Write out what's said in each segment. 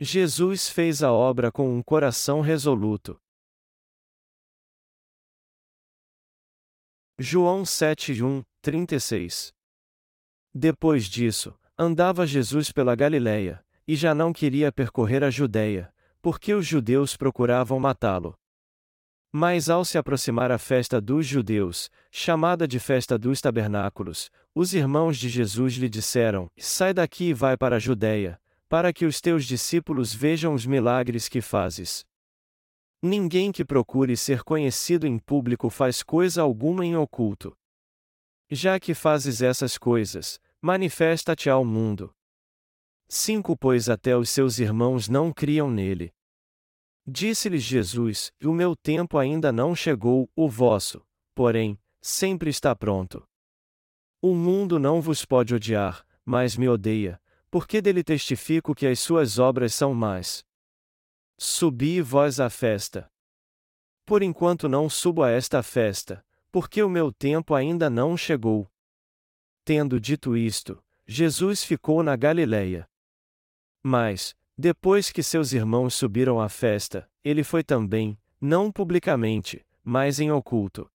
Jesus fez a obra com um coração resoluto. João 7:1, 36 Depois disso, andava Jesus pela Galiléia, e já não queria percorrer a Judéia, porque os judeus procuravam matá-lo. Mas ao se aproximar a festa dos judeus, chamada de festa dos tabernáculos, os irmãos de Jesus lhe disseram: Sai daqui e vai para a Judéia, para que os teus discípulos vejam os milagres que fazes. Ninguém que procure ser conhecido em público faz coisa alguma em oculto. Já que fazes essas coisas, manifesta-te ao mundo. 5 Pois até os seus irmãos não criam nele. Disse-lhes Jesus: O meu tempo ainda não chegou, o vosso, porém, sempre está pronto. O mundo não vos pode odiar, mas me odeia, porque dele testifico que as suas obras são más. Subi vós à festa. Por enquanto não subo a esta festa, porque o meu tempo ainda não chegou. Tendo dito isto, Jesus ficou na Galileia. Mas, depois que seus irmãos subiram à festa, ele foi também, não publicamente, mas em oculto.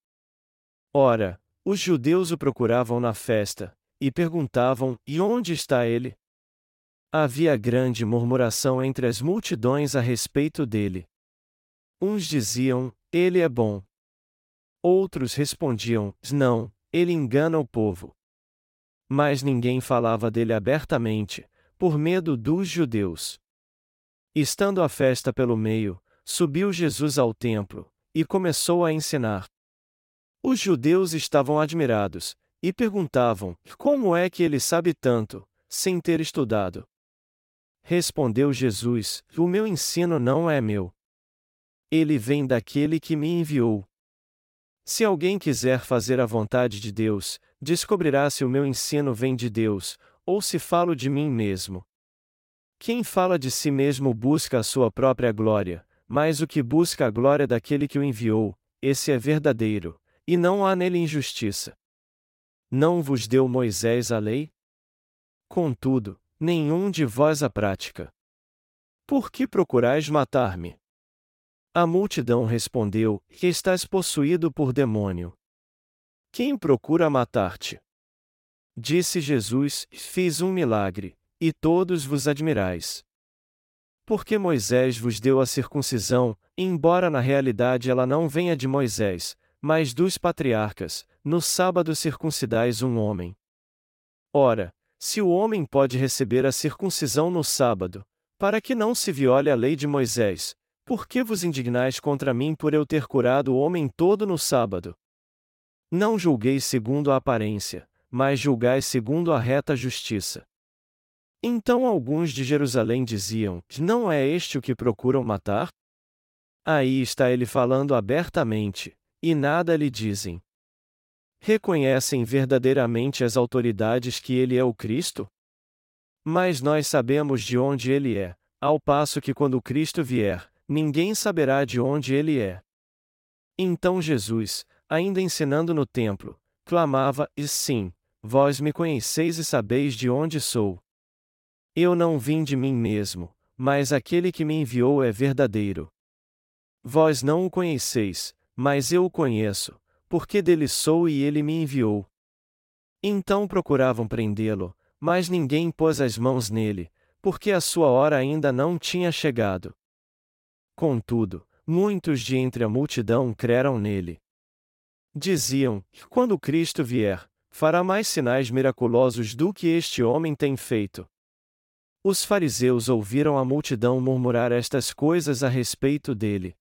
Ora, os judeus o procuravam na festa, e perguntavam: E onde está ele? Havia grande murmuração entre as multidões a respeito dele. Uns diziam: Ele é bom. Outros respondiam: Não, ele engana o povo. Mas ninguém falava dele abertamente, por medo dos judeus. Estando a festa pelo meio, subiu Jesus ao templo, e começou a ensinar. Os judeus estavam admirados, e perguntavam: Como é que ele sabe tanto, sem ter estudado? Respondeu Jesus: O meu ensino não é meu. Ele vem daquele que me enviou. Se alguém quiser fazer a vontade de Deus, descobrirá se o meu ensino vem de Deus, ou se falo de mim mesmo. Quem fala de si mesmo busca a sua própria glória, mas o que busca a glória daquele que o enviou, esse é verdadeiro, e não há nele injustiça. Não vos deu Moisés a lei? Contudo, nenhum de vós a prática. Por que procurais matar-me? A multidão respondeu: Que estás possuído por demônio. Quem procura matar-te? Disse Jesus: Fiz um milagre, e todos vos admirais. Porque Moisés vos deu a circuncisão, embora na realidade ela não venha de Moisés, mas dos patriarcas, no sábado circuncidais um homem. Ora, se o homem pode receber a circuncisão no sábado, para que não se viole a lei de Moisés, por que vos indignais contra mim por eu ter curado o homem todo no sábado? Não julgueis segundo a aparência, mas julgais segundo a reta justiça. Então alguns de Jerusalém diziam: Não é este o que procuram matar? Aí está ele falando abertamente, e nada lhe dizem. Reconhecem verdadeiramente as autoridades que ele é o Cristo? Mas nós sabemos de onde ele é, ao passo que quando Cristo vier, ninguém saberá de onde ele é. Então Jesus, ainda ensinando no templo, clamava: E sim, vós me conheceis e sabeis de onde sou. Eu não vim de mim mesmo, mas aquele que me enviou é verdadeiro. Vós não o conheceis, mas eu o conheço, porque dele sou e ele me enviou. Então procuravam prendê-lo, mas ninguém pôs as mãos nele, porque a sua hora ainda não tinha chegado. Contudo, muitos de entre a multidão creram nele. Diziam: Quando Cristo vier, fará mais sinais miraculosos do que este homem tem feito. Os fariseus ouviram a multidão murmurar estas coisas a respeito dele.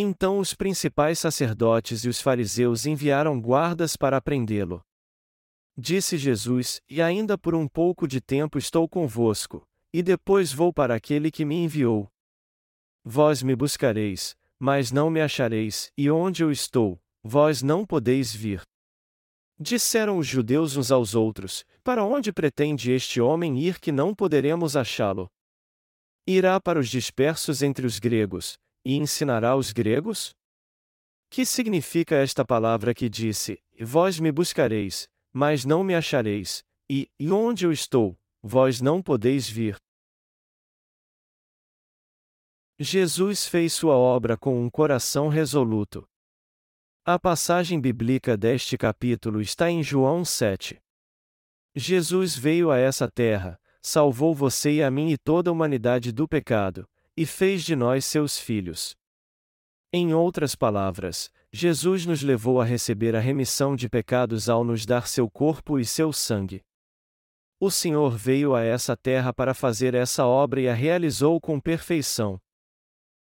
Então os principais sacerdotes e os fariseus enviaram guardas para prendê-lo. Disse Jesus: E ainda por um pouco de tempo estou convosco, e depois vou para aquele que me enviou. Vós me buscareis, mas não me achareis, e onde eu estou, vós não podeis vir. Disseram os judeus uns aos outros: Para onde pretende este homem ir que não poderemos achá-lo? Irá para os dispersos entre os gregos, e ensinará os gregos? Que significa esta palavra que disse: Vós me buscareis, mas não me achareis, e, e onde eu estou, vós não podeis vir? Jesus fez sua obra com um coração resoluto. A passagem bíblica deste capítulo está em João 7. Jesus veio a essa terra, salvou você e a mim e toda a humanidade do pecado, e fez de nós seus filhos. Em outras palavras, Jesus nos levou a receber a remissão de pecados ao nos dar seu corpo e seu sangue. O Senhor veio a essa terra para fazer essa obra e a realizou com perfeição.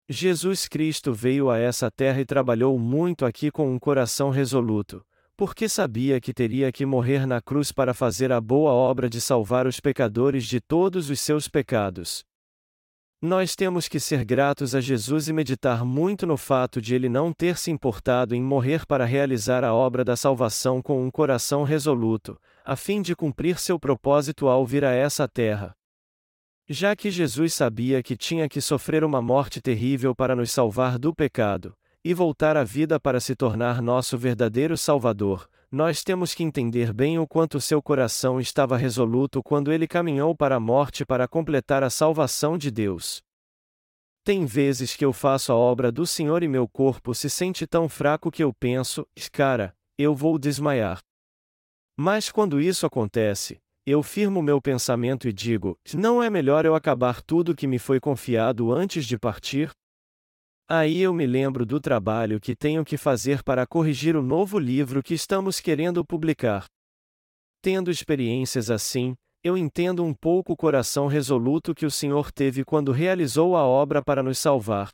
Jesus Cristo veio a essa terra e trabalhou muito aqui com um coração resoluto, porque sabia que teria que morrer na cruz para fazer a boa obra de salvar os pecadores de todos os seus pecados. Nós temos que ser gratos a Jesus e meditar muito no fato de ele não ter se importado em morrer para realizar a obra da salvação com um coração resoluto, a fim de cumprir seu propósito ao vir a essa terra. Já que Jesus sabia que tinha que sofrer uma morte terrível para nos salvar do pecado, e voltar à vida para se tornar nosso verdadeiro Salvador, nós temos que entender bem o quanto seu coração estava resoluto quando ele caminhou para a morte para completar a salvação de Deus. Tem vezes que eu faço a obra do Senhor e meu corpo se sente tão fraco que eu penso, cara, eu vou desmaiar. Mas quando isso acontece, eu firmo meu pensamento e digo: não é melhor eu acabar tudo que me foi confiado antes de partir? Aí eu me lembro do trabalho que tenho que fazer para corrigir o novo livro que estamos querendo publicar. Tendo experiências assim, eu entendo um pouco o coração resoluto que o Senhor teve quando realizou a obra para nos salvar.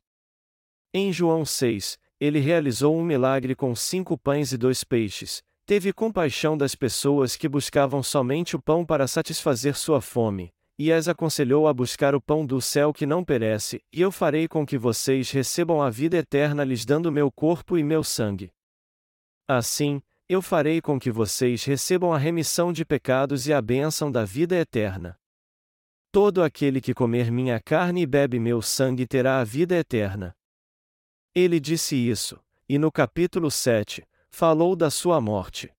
Em João 6, ele realizou um milagre com cinco pães e dois peixes, teve compaixão das pessoas que buscavam somente o pão para satisfazer sua fome, e as aconselhou a buscar o pão do céu que não perece, e eu farei com que vocês recebam a vida eterna lhes dando meu corpo e meu sangue. Assim, eu farei com que vocês recebam a remissão de pecados e a bênção da vida eterna. Todo aquele que comer minha carne e bebe meu sangue terá a vida eterna. Ele disse isso, e no capítulo 7, falou da sua morte.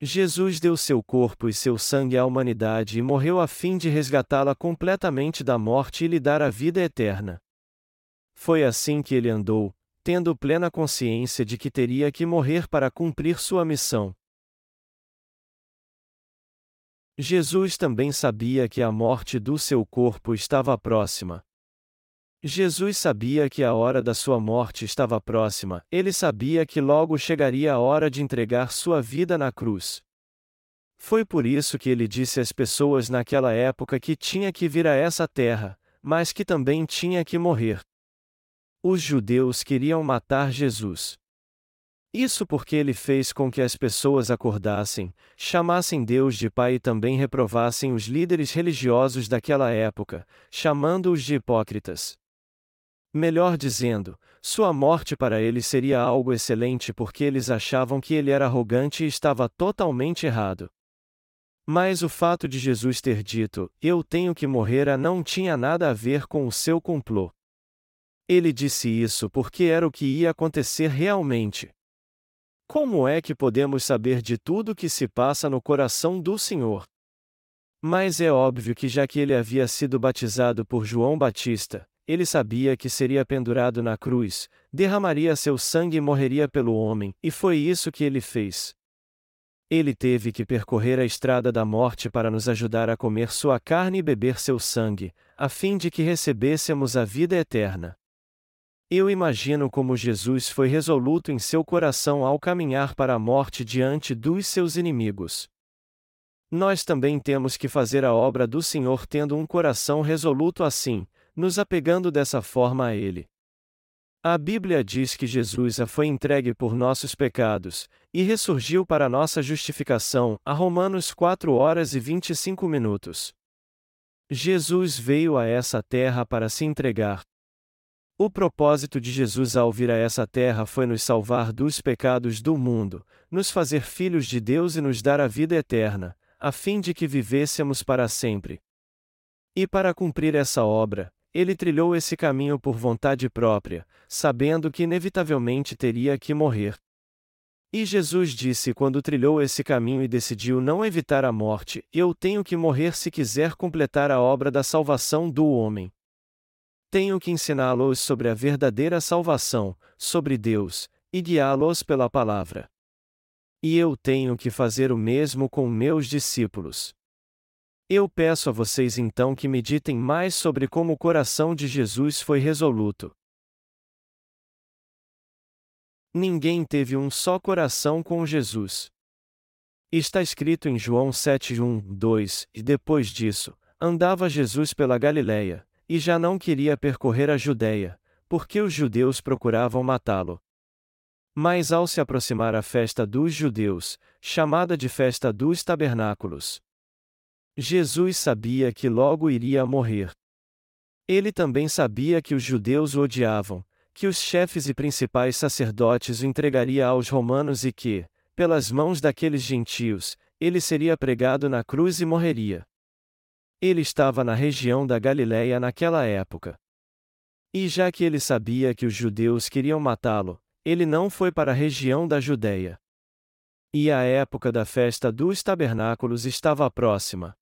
Jesus deu seu corpo e seu sangue à humanidade e morreu a fim de resgatá-la completamente da morte e lhe dar a vida eterna. Foi assim que ele andou, tendo plena consciência de que teria que morrer para cumprir sua missão. Jesus também sabia que a morte do seu corpo estava próxima, Jesus sabia que a hora da sua morte estava próxima, ele sabia que logo chegaria a hora de entregar sua vida na cruz. Foi por isso que ele disse às pessoas naquela época que tinha que vir a essa terra, mas que também tinha que morrer. Os judeus queriam matar Jesus. Isso porque ele fez com que as pessoas acordassem, chamassem Deus de Pai e também reprovassem os líderes religiosos daquela época, chamando-os de hipócritas. Melhor dizendo, sua morte para eles seria algo excelente porque eles achavam que ele era arrogante e estava totalmente errado. Mas o fato de Jesus ter dito, Eu tenho que morrer, não tinha nada a ver com o seu complô. Ele disse isso porque era o que ia acontecer realmente. Como é que podemos saber de tudo o que se passa no coração do Senhor? Mas é óbvio que já que ele havia sido batizado por João Batista, ele sabia que seria pendurado na cruz, derramaria seu sangue e morreria pelo homem, e foi isso que ele fez. Ele teve que percorrer a estrada da morte para nos ajudar a comer sua carne e beber seu sangue, a fim de que recebêssemos a vida eterna. Eu imagino como Jesus foi resoluto em seu coração ao caminhar para a morte diante dos seus inimigos. Nós também temos que fazer a obra do Senhor tendo um coração resoluto assim, nos apegando dessa forma a Ele. A Bíblia diz que Jesus foi entregue por nossos pecados, e ressurgiu para nossa justificação, a Romanos 4 horas e 25 minutos. Jesus veio a essa terra para se entregar. O propósito de Jesus ao vir a essa terra foi nos salvar dos pecados do mundo, nos fazer filhos de Deus e nos dar a vida eterna, a fim de que vivêssemos para sempre. E para cumprir essa obra, ele trilhou esse caminho por vontade própria, sabendo que inevitavelmente teria que morrer. E Jesus disse quando trilhou esse caminho e decidiu não evitar a morte: Eu tenho que morrer se quiser completar a obra da salvação do homem. Tenho que ensiná-los sobre a verdadeira salvação, sobre Deus, e guiá-los pela palavra. E eu tenho que fazer o mesmo com meus discípulos. Eu peço a vocês então que meditem mais sobre como o coração de Jesus foi resoluto. Ninguém teve um só coração com Jesus. Está escrito em João 7, 1, 2, e depois disso, andava Jesus pela Galiléia, e já não queria percorrer a Judéia, porque os judeus procuravam matá-lo. Mas ao se aproximar a festa dos judeus, chamada de festa dos tabernáculos, Jesus sabia que logo iria morrer. Ele também sabia que os judeus o odiavam, que os chefes e principais sacerdotes o entregaria aos romanos e que, pelas mãos daqueles gentios, ele seria pregado na cruz e morreria. Ele estava na região da Galiléia naquela época. E já que ele sabia que os judeus queriam matá-lo, ele não foi para a região da Judéia. E a época da festa dos tabernáculos estava próxima.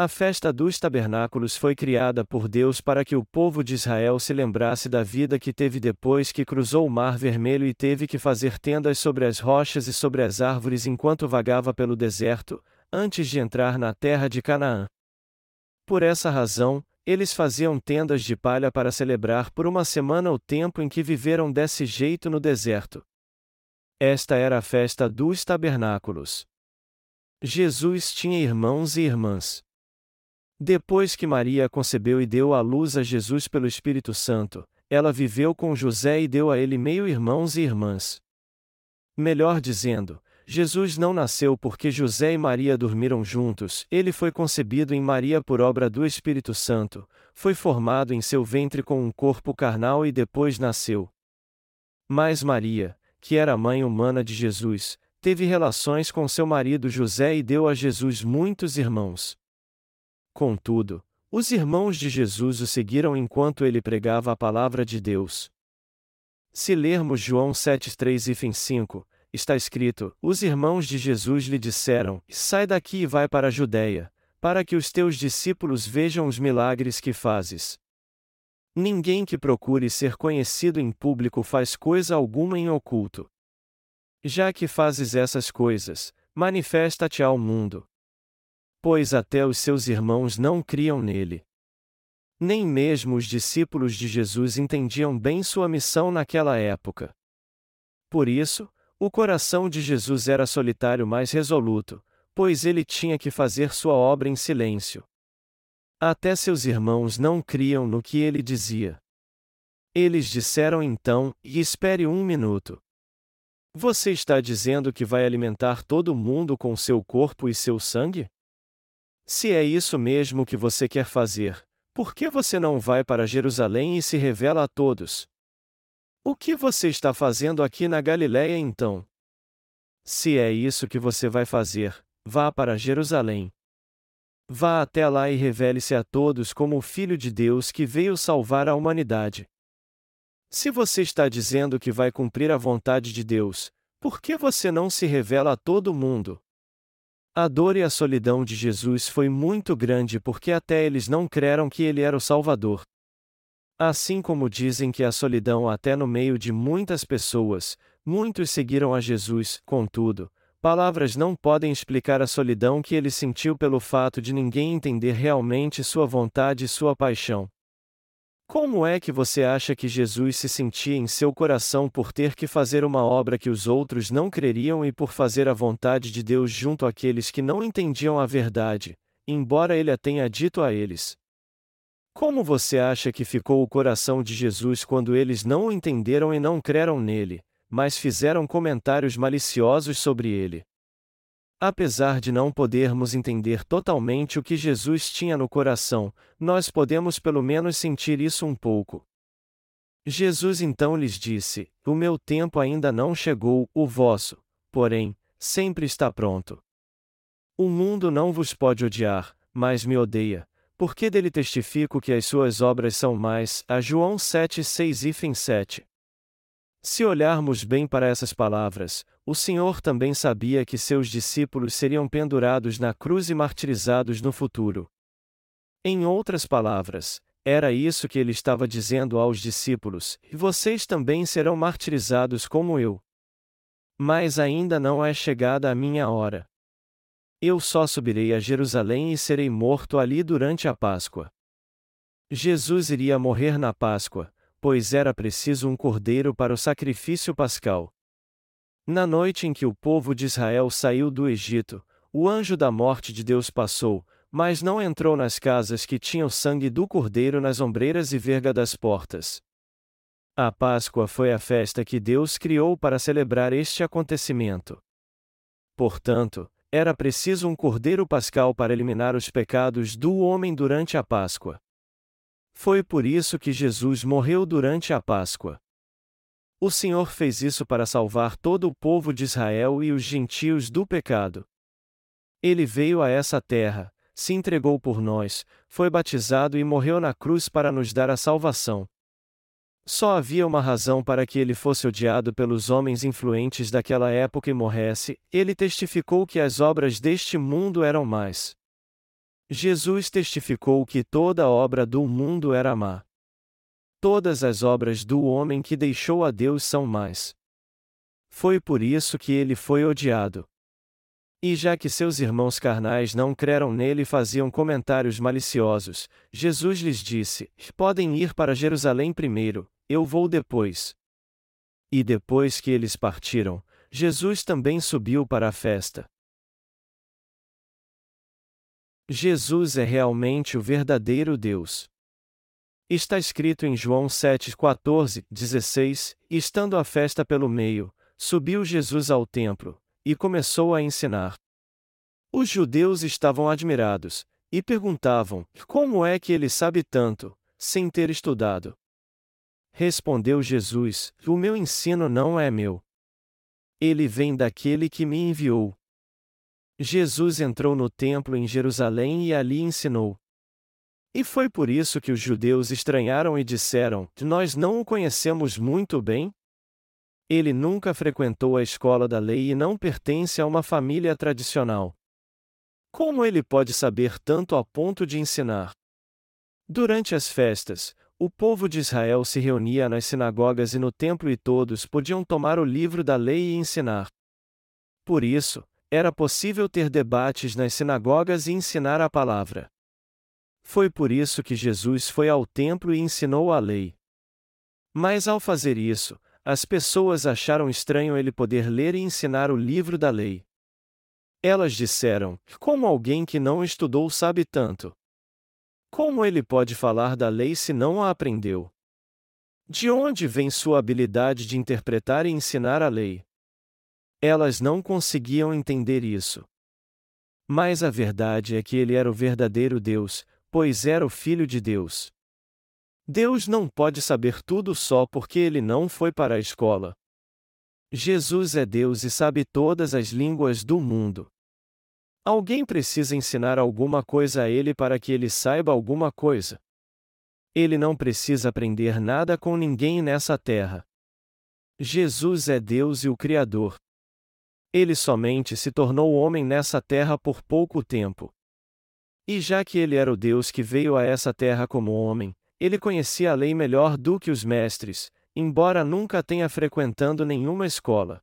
A festa dos tabernáculos foi criada por Deus para que o povo de Israel se lembrasse da vida que teve depois que cruzou o Mar Vermelho e teve que fazer tendas sobre as rochas e sobre as árvores enquanto vagava pelo deserto, antes de entrar na terra de Canaã. Por essa razão, eles faziam tendas de palha para celebrar por uma semana o tempo em que viveram desse jeito no deserto. Esta era a festa dos tabernáculos. Jesus tinha irmãos e irmãs. Depois que Maria concebeu e deu à luz a Jesus pelo Espírito Santo, ela viveu com José e deu a ele meio-irmãos e irmãs. Melhor dizendo, Jesus não nasceu porque José e Maria dormiram juntos, ele foi concebido em Maria por obra do Espírito Santo, foi formado em seu ventre com um corpo carnal e depois nasceu. Mas Maria, que era a mãe humana de Jesus, teve relações com seu marido José e deu a Jesus muitos irmãos. Contudo, os irmãos de Jesus o seguiram enquanto ele pregava a palavra de Deus. Se lermos João 7:3 e 5, está escrito: Os irmãos de Jesus lhe disseram: Sai daqui e vai para a Judéia, para que os teus discípulos vejam os milagres que fazes. Ninguém que procure ser conhecido em público faz coisa alguma em oculto. Já que fazes essas coisas, manifesta-te ao mundo pois até os seus irmãos não criam nele. Nem mesmo os discípulos de Jesus entendiam bem sua missão naquela época. Por isso, o coração de Jesus era solitário mais resoluto, pois ele tinha que fazer sua obra em silêncio. Até seus irmãos não criam no que ele dizia. Eles disseram então: e espere um minuto. Você está dizendo que vai alimentar todo mundo com seu corpo e seu sangue? Se é isso mesmo que você quer fazer, por que você não vai para Jerusalém e se revela a todos? O que você está fazendo aqui na Galiléia então? Se é isso que você vai fazer, vá para Jerusalém. Vá até lá e revele-se a todos como o Filho de Deus que veio salvar a humanidade. Se você está dizendo que vai cumprir a vontade de Deus, por que você não se revela a todo mundo? A dor e a solidão de Jesus foi muito grande porque até eles não creram que ele era o Salvador. Assim como dizem que a solidão até no meio de muitas pessoas, muitos seguiram a Jesus, contudo, palavras não podem explicar a solidão que ele sentiu pelo fato de ninguém entender realmente sua vontade e sua paixão. Como é que você acha que Jesus se sentia em seu coração por ter que fazer uma obra que os outros não creriam e por fazer a vontade de Deus junto àqueles que não entendiam a verdade, embora ele a tenha dito a eles? Como você acha que ficou o coração de Jesus quando eles não o entenderam e não creram nele, mas fizeram comentários maliciosos sobre ele? Apesar de não podermos entender totalmente o que Jesus tinha no coração, nós podemos pelo menos sentir isso um pouco. Jesus então lhes disse: O meu tempo ainda não chegou, o vosso, porém, sempre está pronto. O mundo não vos pode odiar, mas me odeia, porque dele testifico que as suas obras são mais. A João 7, 6 e 7. Se olharmos bem para essas palavras, o Senhor também sabia que seus discípulos seriam pendurados na cruz e martirizados no futuro. Em outras palavras, Era isso que ele estava dizendo aos discípulos: e vocês também serão martirizados como eu. Mas ainda não é chegada a minha hora. Eu só subirei a Jerusalém e serei morto ali durante a Páscoa. Jesus iria morrer na Páscoa, pois era preciso um cordeiro para o sacrifício pascal. Na noite em que o povo de Israel saiu do Egito, o anjo da morte de Deus passou, mas não entrou nas casas que tinham sangue do cordeiro nas ombreiras e verga das portas. A Páscoa foi a festa que Deus criou para celebrar este acontecimento. Portanto, era preciso um cordeiro pascal para eliminar os pecados do homem durante a Páscoa. Foi por isso que Jesus morreu durante a Páscoa. O Senhor fez isso para salvar todo o povo de Israel e os gentios do pecado. Ele veio a essa terra, se entregou por nós, foi batizado e morreu na cruz para nos dar a salvação. Só havia uma razão para que ele fosse odiado pelos homens influentes daquela época e morresse: ele testificou que as obras deste mundo eram más. Jesus testificou que toda obra do mundo era má. Todas as obras do homem que deixou a Deus são más. Foi por isso que ele foi odiado. E já que seus irmãos carnais não creram nele e faziam comentários maliciosos, Jesus lhes disse: Podem ir para Jerusalém primeiro, eu vou depois. E depois que eles partiram, Jesus também subiu para a festa. Jesus é realmente o verdadeiro Deus. Está escrito em João 7, 14, 16: E estando a festa pelo meio, subiu Jesus ao templo, e começou a ensinar. Os judeus estavam admirados, e perguntavam: Como é que ele sabe tanto, sem ter estudado? Respondeu Jesus: O meu ensino não é meu. Ele vem daquele que me enviou. Jesus entrou no templo em Jerusalém e ali ensinou. E foi por isso que os judeus estranharam e disseram: Nós não o conhecemos muito bem? Ele nunca frequentou a escola da lei e não pertence a uma família tradicional. Como ele pode saber tanto a ponto de ensinar? Durante as festas, o povo de Israel se reunia nas sinagogas e no templo e todos podiam tomar o livro da lei e ensinar. Por isso, era possível ter debates nas sinagogas e ensinar a palavra. Foi por isso que Jesus foi ao templo e ensinou a lei. Mas ao fazer isso, as pessoas acharam estranho ele poder ler e ensinar o livro da lei. Elas disseram: Como alguém que não estudou sabe tanto? Como ele pode falar da lei se não a aprendeu? De onde vem sua habilidade de interpretar e ensinar a lei? Elas não conseguiam entender isso. Mas a verdade é que ele era o verdadeiro Deus, pois era o Filho de Deus. Deus não pode saber tudo só porque ele não foi para a escola. Jesus é Deus e sabe todas as línguas do mundo. Alguém precisa ensinar alguma coisa a ele para que ele saiba alguma coisa. Ele não precisa aprender nada com ninguém nessa terra. Jesus é Deus e o Criador. Ele somente se tornou homem nessa terra por pouco tempo. E já que ele era o Deus que veio a essa terra como homem, ele conhecia a lei melhor do que os mestres, embora nunca tenha frequentado nenhuma escola.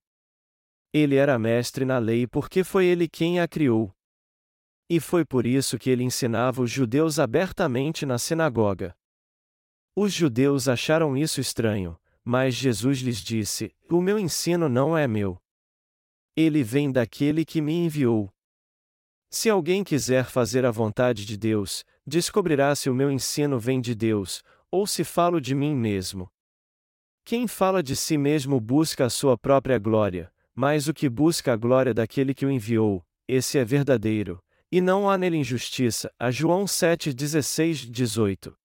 Ele era mestre na lei porque foi ele quem a criou. E foi por isso que ele ensinava os judeus abertamente na sinagoga. Os judeus acharam isso estranho, mas Jesus lhes disse: O meu ensino não é meu. Ele vem daquele que me enviou. Se alguém quiser fazer a vontade de Deus, descobrirá se o meu ensino vem de Deus, ou se falo de mim mesmo. Quem fala de si mesmo busca a sua própria glória, mas o que busca a glória daquele que o enviou, esse é verdadeiro, e não há nele injustiça. A João 7, 16, 18.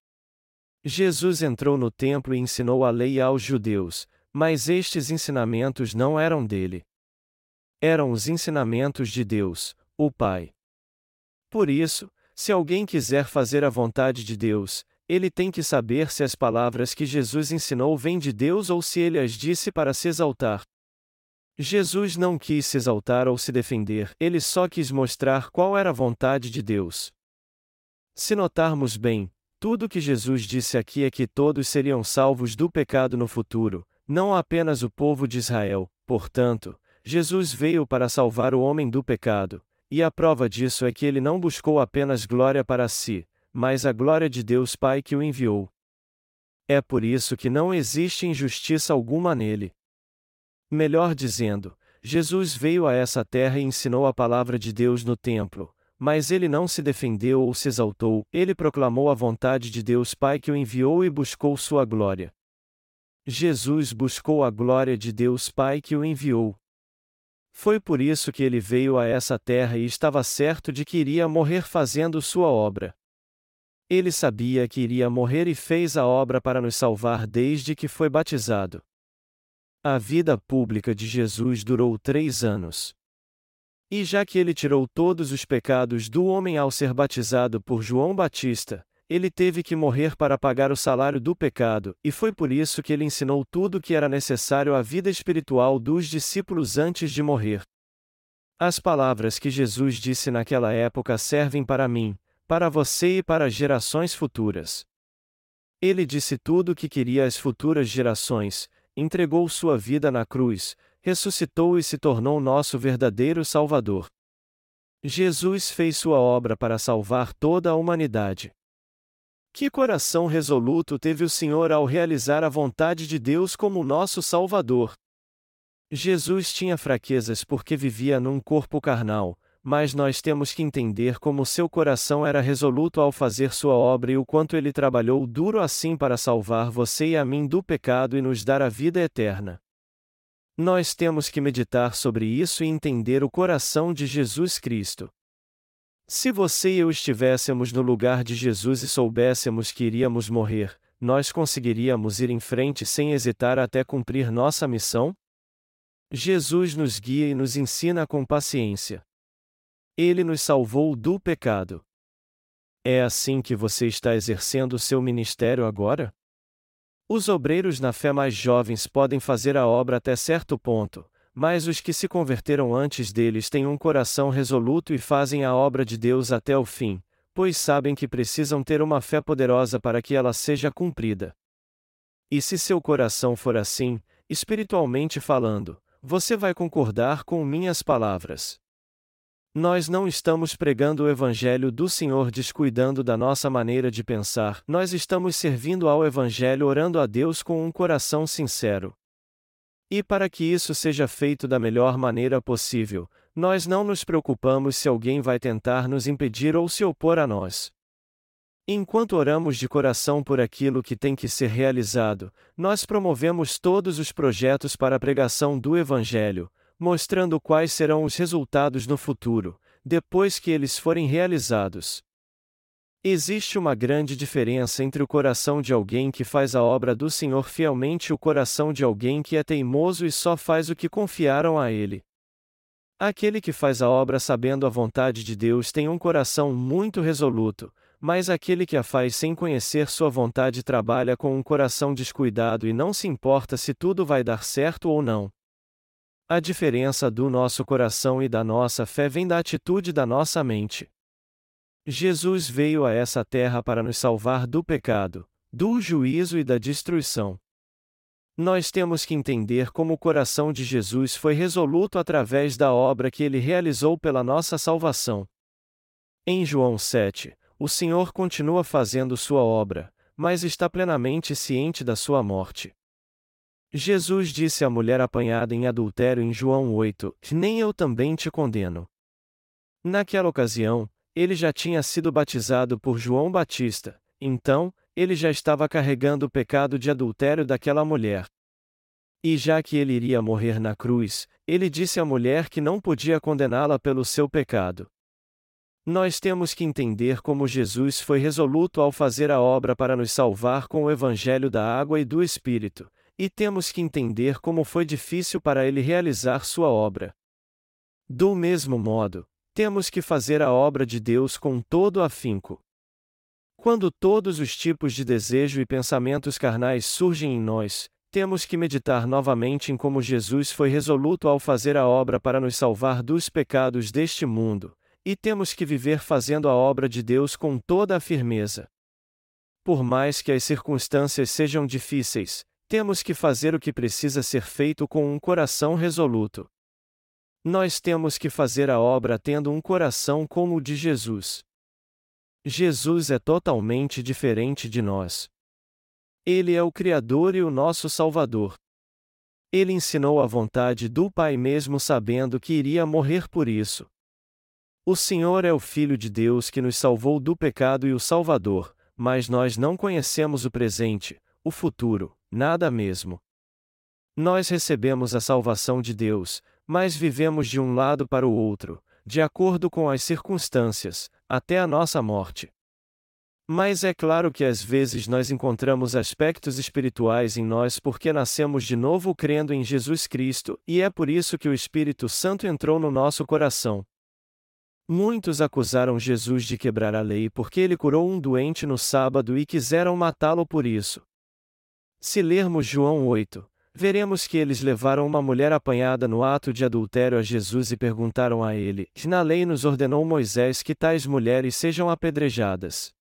Jesus entrou no templo e ensinou a lei aos judeus, mas estes ensinamentos não eram dele eram os ensinamentos de Deus, o Pai. Por isso, se alguém quiser fazer a vontade de Deus, ele tem que saber se as palavras que Jesus ensinou vêm de Deus ou se ele as disse para se exaltar. Jesus não quis se exaltar ou se defender, ele só quis mostrar qual era a vontade de Deus. Se notarmos bem, Tudo que Jesus disse aqui é que todos seriam salvos do pecado no futuro, não apenas o povo de Israel. Portanto, Jesus veio para salvar o homem do pecado, e a prova disso é que ele não buscou apenas glória para si, mas a glória de Deus Pai que o enviou. É por isso que não existe injustiça alguma nele. Melhor dizendo, Jesus veio a essa terra e ensinou a palavra de Deus no templo, mas ele não se defendeu ou se exaltou, ele proclamou a vontade de Deus Pai que o enviou e buscou sua glória. Jesus buscou a glória de Deus Pai que o enviou. Foi por isso que ele veio a essa terra e estava certo de que iria morrer fazendo sua obra. Ele sabia que iria morrer e fez a obra para nos salvar desde que foi batizado. A vida pública de Jesus durou três anos. E já que ele tirou todos os pecados do homem ao ser batizado por João Batista, ele teve que morrer para pagar o salário do pecado, e foi por isso que ele ensinou tudo o que era necessário à vida espiritual dos discípulos antes de morrer. As palavras que Jesus disse naquela época servem para mim, para você e para gerações futuras. Ele disse tudo o que queria às futuras gerações, entregou sua vida na cruz, ressuscitou e se tornou nosso verdadeiro Salvador. Jesus fez sua obra para salvar toda a humanidade. Que coração resoluto teve o Senhor ao realizar a vontade de Deus como nosso Salvador. Jesus tinha fraquezas porque vivia num corpo carnal, mas nós temos que entender como seu coração era resoluto ao fazer sua obra e o quanto ele trabalhou duro assim para salvar você e a mim do pecado e nos dar a vida eterna. Nós temos que meditar sobre isso e entender o coração de Jesus Cristo. Se você e eu estivéssemos no lugar de Jesus e soubéssemos que iríamos morrer, nós conseguiríamos ir em frente sem hesitar até cumprir nossa missão? Jesus nos guia e nos ensina com paciência. Ele nos salvou do pecado. É assim que você está exercendo seu ministério agora? Os obreiros na fé mais jovens podem fazer a obra até certo ponto, mas os que se converteram antes deles têm um coração resoluto e fazem a obra de Deus até o fim, pois sabem que precisam ter uma fé poderosa para que ela seja cumprida. E se seu coração for assim, espiritualmente falando, você vai concordar com minhas palavras. Nós não estamos pregando o Evangelho do Senhor descuidando da nossa maneira de pensar, nós estamos servindo ao Evangelho orando a Deus com um coração sincero. E para que isso seja feito da melhor maneira possível, nós não nos preocupamos se alguém vai tentar nos impedir ou se opor a nós. Enquanto oramos de coração por aquilo que tem que ser realizado, nós promovemos todos os projetos para a pregação do Evangelho, mostrando quais serão os resultados no futuro, depois que eles forem realizados. Existe uma grande diferença entre o coração de alguém que faz a obra do Senhor fielmente e o coração de alguém que é teimoso e só faz o que confiaram a ele. Aquele que faz a obra sabendo a vontade de Deus tem um coração muito resoluto, mas aquele que a faz sem conhecer sua vontade trabalha com um coração descuidado e não se importa se tudo vai dar certo ou não. A diferença do nosso coração e da nossa fé vem da atitude da nossa mente. Jesus veio a essa terra para nos salvar do pecado, do juízo e da destruição. Nós temos que entender como o coração de Jesus foi resoluto através da obra que ele realizou pela nossa salvação. Em João 7, o Senhor continua fazendo sua obra, mas está plenamente ciente da sua morte. Jesus disse à mulher apanhada em adultério em João 8: Nem eu também te condeno. Naquela ocasião, ele já tinha sido batizado por João Batista, então, ele já estava carregando o pecado de adultério daquela mulher. E já que ele iria morrer na cruz, ele disse à mulher que não podia condená-la pelo seu pecado. Nós temos que entender como Jesus foi resoluto ao fazer a obra para nos salvar com o Evangelho da água e do Espírito, e temos que entender como foi difícil para ele realizar sua obra. Do mesmo modo, temos que fazer a obra de Deus com todo afinco. Quando todos os tipos de desejo e pensamentos carnais surgem em nós, temos que meditar novamente em como Jesus foi resoluto ao fazer a obra para nos salvar dos pecados deste mundo, e temos que viver fazendo a obra de Deus com toda a firmeza. Por mais que as circunstâncias sejam difíceis, temos que fazer o que precisa ser feito com um coração resoluto. Nós temos que fazer a obra tendo um coração como o de Jesus. Jesus é totalmente diferente de nós. Ele é o Criador e o nosso Salvador. Ele ensinou a vontade do Pai mesmo sabendo que iria morrer por isso. O Senhor é o Filho de Deus que nos salvou do pecado e o Salvador, mas nós não conhecemos o presente, o futuro, nada mesmo. Nós recebemos a salvação de Deus, mas vivemos de um lado para o outro, de acordo com as circunstâncias, até a nossa morte. Mas é claro que às vezes nós encontramos aspectos espirituais em nós porque nascemos de novo crendo em Jesus Cristo, e é por isso que o Espírito Santo entrou no nosso coração. Muitos acusaram Jesus de quebrar a lei porque ele curou um doente no sábado e quiseram matá-lo por isso. Se lermos João 8, veremos que eles levaram uma mulher apanhada no ato de adultério a Jesus e perguntaram a ele: Na lei nos ordenou Moisés que tais mulheres sejam apedrejadas.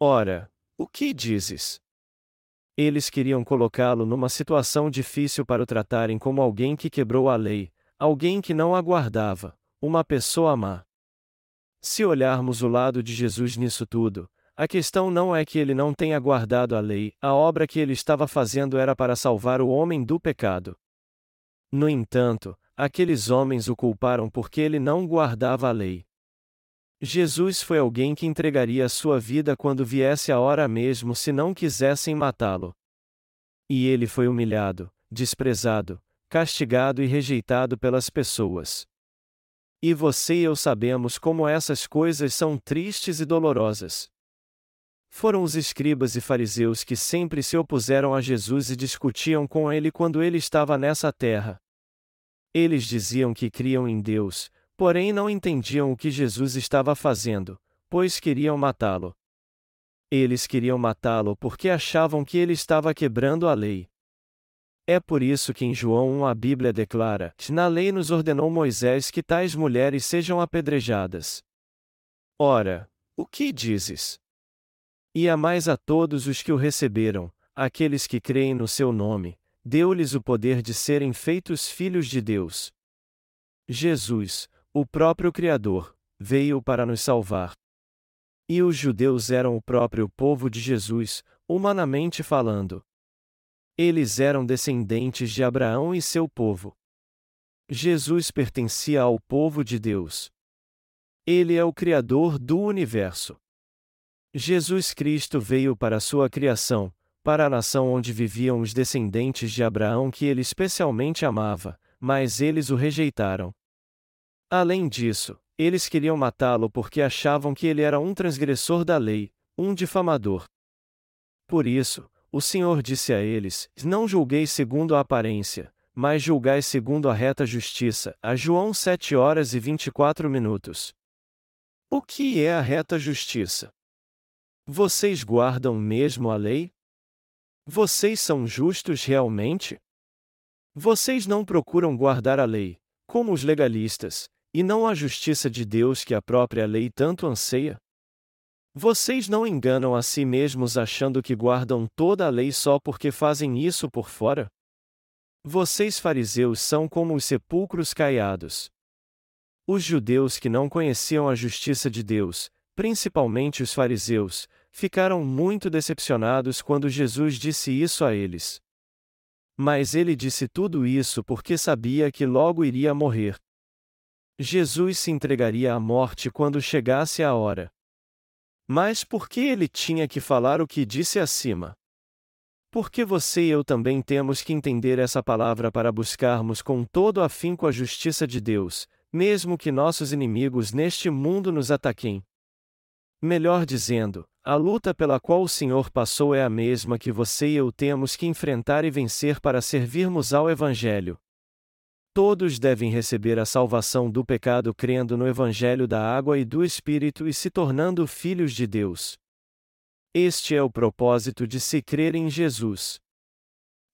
Ora, o que dizes? Eles queriam colocá-lo numa situação difícil para o tratarem como alguém que quebrou a lei, alguém que não aguardava, uma pessoa má. Se olharmos o lado de Jesus nisso tudo, a questão não é que ele não tenha guardado a lei, a obra que ele estava fazendo era para salvar o homem do pecado. No entanto, aqueles homens o culparam porque ele não guardava a lei. Jesus foi alguém que entregaria a sua vida quando viesse a hora mesmo se não quisessem matá-lo. E ele foi humilhado, desprezado, castigado e rejeitado pelas pessoas. E você e eu sabemos como essas coisas são tristes e dolorosas. Foram os escribas e fariseus que sempre se opuseram a Jesus e discutiam com ele quando ele estava nessa terra. Eles diziam que criam em Deus, Porém não entendiam o que Jesus estava fazendo, pois queriam matá-lo. Eles queriam matá-lo porque achavam que ele estava quebrando a lei. É por isso que em João 1 a Bíblia declara: Na lei nos ordenou Moisés que tais mulheres sejam apedrejadas. Ora, o que dizes? E a mais a todos os que o receberam, aqueles que creem no seu nome, deu-lhes o poder de serem feitos filhos de Deus. Jesus, o próprio Criador, veio para nos salvar. E os judeus eram o próprio povo de Jesus, humanamente falando. Eles eram descendentes de Abraão e seu povo. Jesus pertencia ao povo de Deus. Ele é o Criador do universo. Jesus Cristo veio para a sua criação, para a nação onde viviam os descendentes de Abraão que ele especialmente amava, mas eles o rejeitaram. Além disso, eles queriam matá-lo porque achavam que ele era um transgressor da lei, um difamador. Por isso, o Senhor disse a eles: Não julgueis segundo a aparência, mas julgai segundo a reta justiça. A João 7 horas e 24 minutos. O que é a reta justiça? Vocês guardam mesmo a lei? Vocês são justos realmente? Vocês não procuram guardar a lei, como os legalistas, e não a justiça de Deus que a própria lei tanto anseia? Vocês não enganam a si mesmos achando que guardam toda a lei só porque fazem isso por fora? Vocês fariseus são como os sepulcros caiados. Os judeus que não conheciam a justiça de Deus, principalmente os fariseus, ficaram muito decepcionados quando Jesus disse isso a eles. Mas ele disse tudo isso porque sabia que logo iria morrer. Jesus se entregaria à morte quando chegasse a hora. Mas por que ele tinha que falar o que disse acima? Porque você e eu também temos que entender essa palavra para buscarmos com todo afinco a justiça de Deus, mesmo que nossos inimigos neste mundo nos ataquem. Melhor dizendo, a luta pela qual o Senhor passou é a mesma que você e eu temos que enfrentar e vencer para servirmos ao Evangelho. Todos devem receber a salvação do pecado crendo no Evangelho da água e do Espírito e se tornando filhos de Deus. Este é o propósito de se crer em Jesus.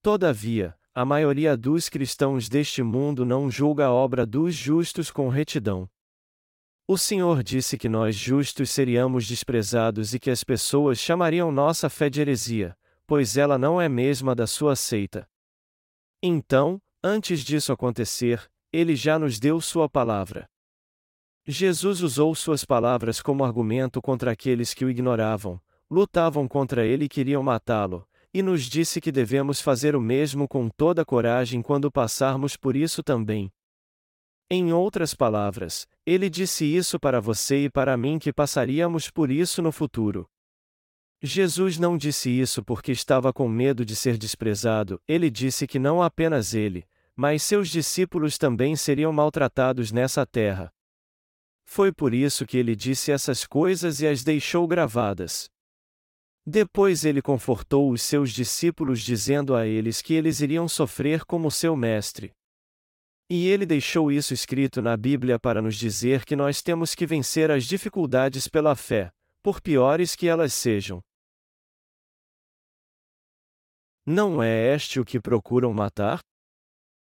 Todavia, a maioria dos cristãos deste mundo não julga a obra dos justos com retidão. O Senhor disse que nós justos seríamos desprezados e que as pessoas chamariam nossa fé de heresia, pois ela não é mesma da sua seita. Então, antes disso acontecer, ele já nos deu sua palavra. Jesus usou suas palavras como argumento contra aqueles que o ignoravam, lutavam contra ele e queriam matá-lo, e nos disse que devemos fazer o mesmo com toda coragem quando passarmos por isso também. Em outras palavras, ele disse isso para você e para mim que passaríamos por isso no futuro. Jesus não disse isso porque estava com medo de ser desprezado, ele disse que não apenas ele, mas seus discípulos também seriam maltratados nessa terra. Foi por isso que ele disse essas coisas e as deixou gravadas. Depois ele confortou os seus discípulos dizendo a eles que eles iriam sofrer como seu mestre. E ele deixou isso escrito na Bíblia para nos dizer que nós temos que vencer as dificuldades pela fé, por piores que elas sejam. Não é este o que procuram matar?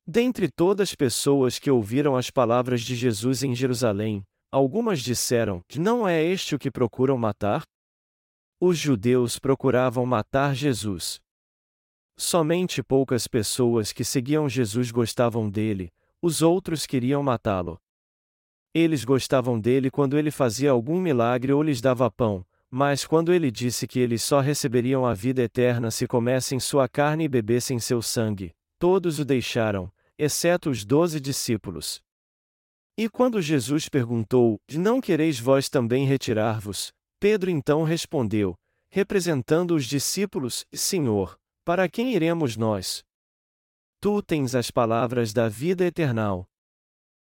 Dentre todas as pessoas que ouviram as palavras de Jesus em Jerusalém, algumas disseram: Não é este o que procuram matar? Os judeus procuravam matar Jesus. Somente poucas pessoas que seguiam Jesus gostavam dele, os outros queriam matá-lo. Eles gostavam dele quando ele fazia algum milagre ou lhes dava pão, mas quando ele disse que eles só receberiam a vida eterna se comessem sua carne e bebessem seu sangue, todos o deixaram, exceto os doze discípulos. E quando Jesus perguntou: Não quereis vós também retirar-vos? Pedro então respondeu, representando os discípulos: Senhor, para quem iremos nós? Tu tens as palavras da vida eternal.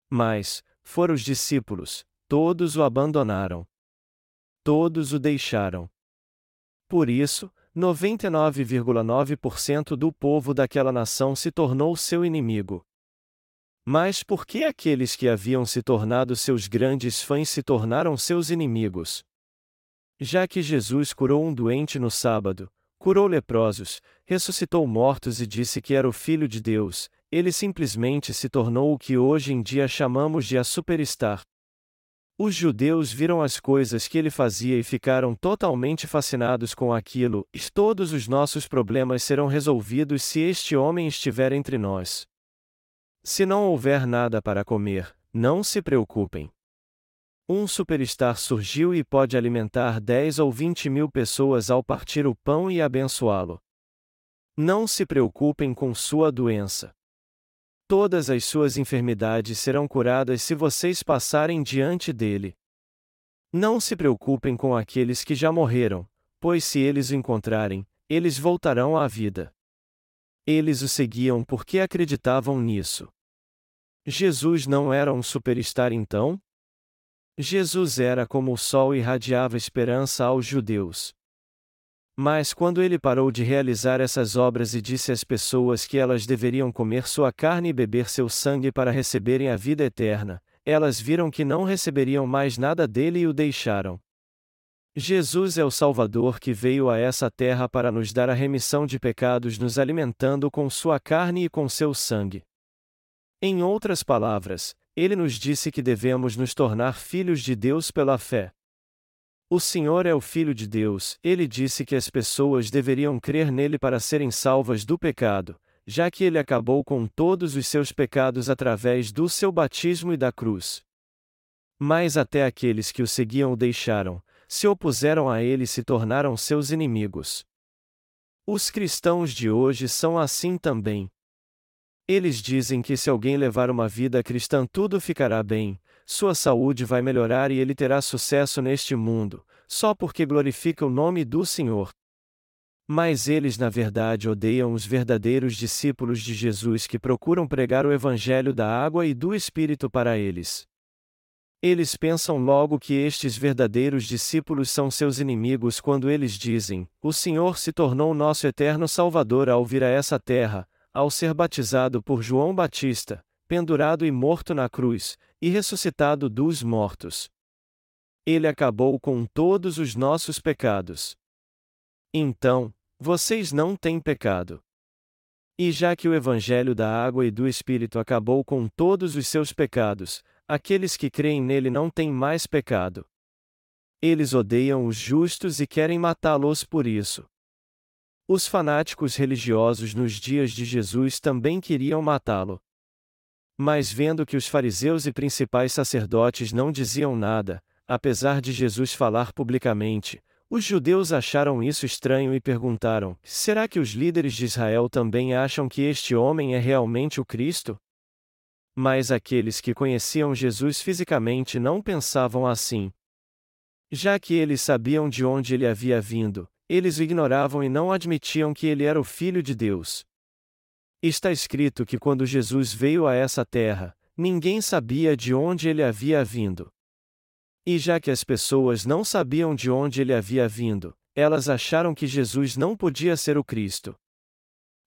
Mas, foram os discípulos, todos o abandonaram. Todos o deixaram. Por isso, 99,9% do povo daquela nação se tornou seu inimigo. Mas por que aqueles que haviam se tornado seus grandes fãs se tornaram seus inimigos? Já que Jesus curou um doente no sábado, curou leprosos, ressuscitou mortos e disse que era o Filho de Deus, ele simplesmente se tornou o que hoje em dia chamamos de a superstar. Os judeus viram as coisas que ele fazia e ficaram totalmente fascinados com aquilo, e todos os nossos problemas serão resolvidos se este homem estiver entre nós. Se não houver nada para comer, não se preocupem. Um superstar surgiu e pode alimentar 10 ou 20 mil pessoas ao partir o pão e abençoá-lo. Não se preocupem com sua doença. Todas as suas enfermidades serão curadas se vocês passarem diante dele. Não se preocupem com aqueles que já morreram, pois se eles o encontrarem, eles voltarão à vida. Eles o seguiam porque acreditavam nisso. Jesus não era um superstar então? Jesus era como o sol e irradiava esperança aos judeus. Mas quando ele parou de realizar essas obras e disse às pessoas que elas deveriam comer sua carne e beber seu sangue para receberem a vida eterna, elas viram que não receberiam mais nada dele e o deixaram. Jesus é o Salvador que veio a essa terra para nos dar a remissão de pecados, nos alimentando com sua carne e com seu sangue. Em outras palavras, ele nos disse que devemos nos tornar filhos de Deus pela fé. O Senhor é o Filho de Deus, ele disse que as pessoas deveriam crer nele para serem salvas do pecado, já que ele acabou com todos os seus pecados através do seu batismo e da cruz. Mas até aqueles que o seguiam o deixaram, se opuseram a ele e se tornaram seus inimigos. Os cristãos de hoje são assim também. Eles dizem que se alguém levar uma vida cristã tudo ficará bem, sua saúde vai melhorar e ele terá sucesso neste mundo, só porque glorifica o nome do Senhor. Mas eles na verdade odeiam os verdadeiros discípulos de Jesus que procuram pregar o Evangelho da água e do Espírito para eles. Eles pensam logo que estes verdadeiros discípulos são seus inimigos quando eles dizem: O Senhor se tornou nosso eterno Salvador ao vir a essa terra, ao ser batizado por João Batista, pendurado e morto na cruz, e ressuscitado dos mortos. Ele acabou com todos os nossos pecados. Então, vocês não têm pecado. E já que o Evangelho da água e do Espírito acabou com todos os seus pecados, aqueles que creem nele não têm mais pecado. Eles odeiam os justos e querem matá-los por isso. Os fanáticos religiosos nos dias de Jesus também queriam matá-lo. Mas vendo que os fariseus e principais sacerdotes não diziam nada, apesar de Jesus falar publicamente, os judeus acharam isso estranho e perguntaram: será que os líderes de Israel também acham que este homem é realmente o Cristo? Mas aqueles que conheciam Jesus fisicamente não pensavam assim. Já que eles sabiam de onde ele havia vindo, eles o ignoravam e não admitiam que ele era o Filho de Deus. Está escrito que quando Jesus veio a essa terra, ninguém sabia de onde ele havia vindo. E já que as pessoas não sabiam de onde ele havia vindo, elas acharam que Jesus não podia ser o Cristo.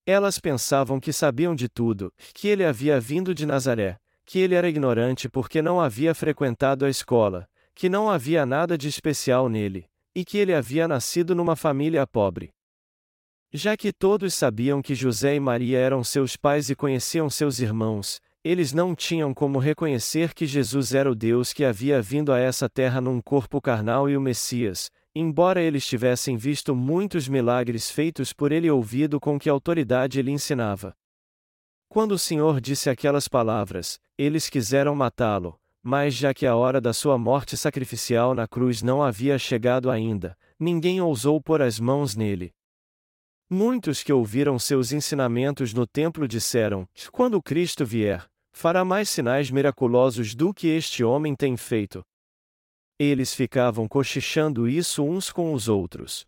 Elas pensavam que sabiam de tudo, que ele havia vindo de Nazaré, que ele era ignorante porque não havia frequentado a escola, que não havia nada de especial nele, e que ele havia nascido numa família pobre. Já que todos sabiam que José e Maria eram seus pais e conheciam seus irmãos, eles não tinham como reconhecer que Jesus era o Deus que havia vindo a essa terra num corpo carnal e o Messias, embora eles tivessem visto muitos milagres feitos por ele e ouvido com que autoridade ele ensinava. Quando o Senhor disse aquelas palavras, eles quiseram matá-lo, mas já que a hora da sua morte sacrificial na cruz não havia chegado ainda, ninguém ousou pôr as mãos nele. Muitos que ouviram seus ensinamentos no templo disseram: Quando Cristo vier, fará mais sinais miraculosos do que este homem tem feito. Eles ficavam cochichando isso uns com os outros.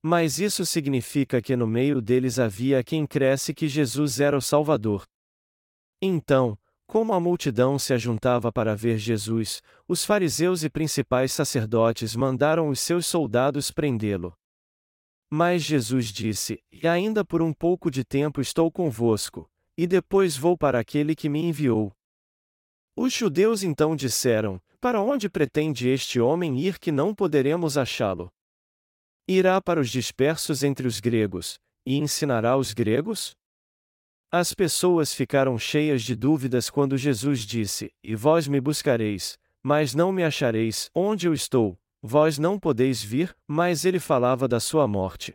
Mas isso significa que no meio deles havia quem cresce que Jesus era o Salvador. Então, como a multidão se ajuntava para ver Jesus, os fariseus e principais sacerdotes mandaram os seus soldados prendê-lo. Mas Jesus disse: E ainda por um pouco de tempo estou convosco, e depois vou para aquele que me enviou. Os judeus então disseram: Para onde pretende este homem ir que não poderemos achá-lo? Irá para os dispersos entre os gregos, e ensinará os gregos? As pessoas ficaram cheias de dúvidas quando Jesus disse: E vós me buscareis, mas não me achareis, onde eu estou, vós não podeis vir, mas ele falava da sua morte.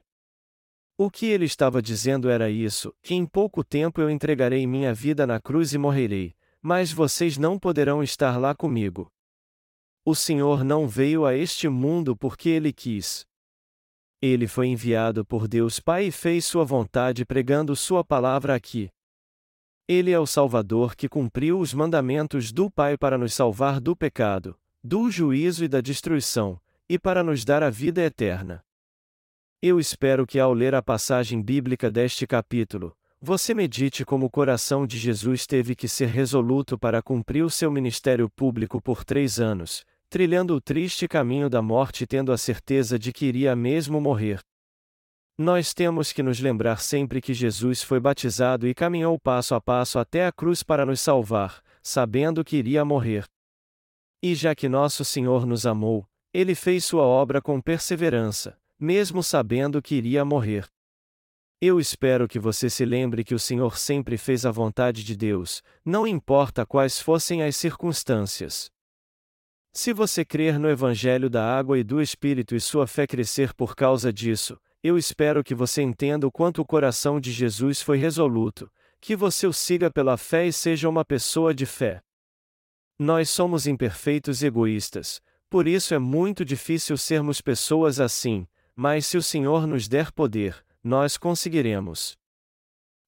O que ele estava dizendo era isso: que em pouco tempo eu entregarei minha vida na cruz e morrerei, mas vocês não poderão estar lá comigo. O Senhor não veio a este mundo porque ele quis. Ele foi enviado por Deus Pai e fez sua vontade pregando sua palavra aqui. Ele é o Salvador que cumpriu os mandamentos do Pai para nos salvar do pecado, do juízo e da destruição, e para nos dar a vida eterna. Eu espero que ao ler a passagem bíblica deste capítulo, você medite como o coração de Jesus teve que ser resoluto para cumprir o seu ministério público por três anos, trilhando o triste caminho da morte tendo a certeza de que iria mesmo morrer. Nós temos que nos lembrar sempre que Jesus foi batizado e caminhou passo a passo até a cruz para nos salvar, sabendo que iria morrer. E já que nosso Senhor nos amou, ele fez sua obra com perseverança, mesmo sabendo que iria morrer. Eu espero que você se lembre que o Senhor sempre fez a vontade de Deus, não importa quais fossem as circunstâncias. Se você crer no Evangelho da Água e do Espírito e sua fé crescer por causa disso, eu espero que você entenda o quanto o coração de Jesus foi resoluto, que você o siga pela fé e seja uma pessoa de fé. Nós somos imperfeitos e egoístas, por isso é muito difícil sermos pessoas assim, mas se o Senhor nos der poder, nós conseguiremos.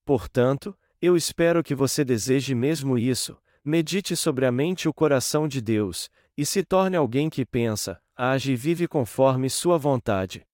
Portanto, eu espero que você deseje mesmo isso, medite sobre a mente e o coração de Deus, e se torne alguém que pensa, age e vive conforme Sua vontade.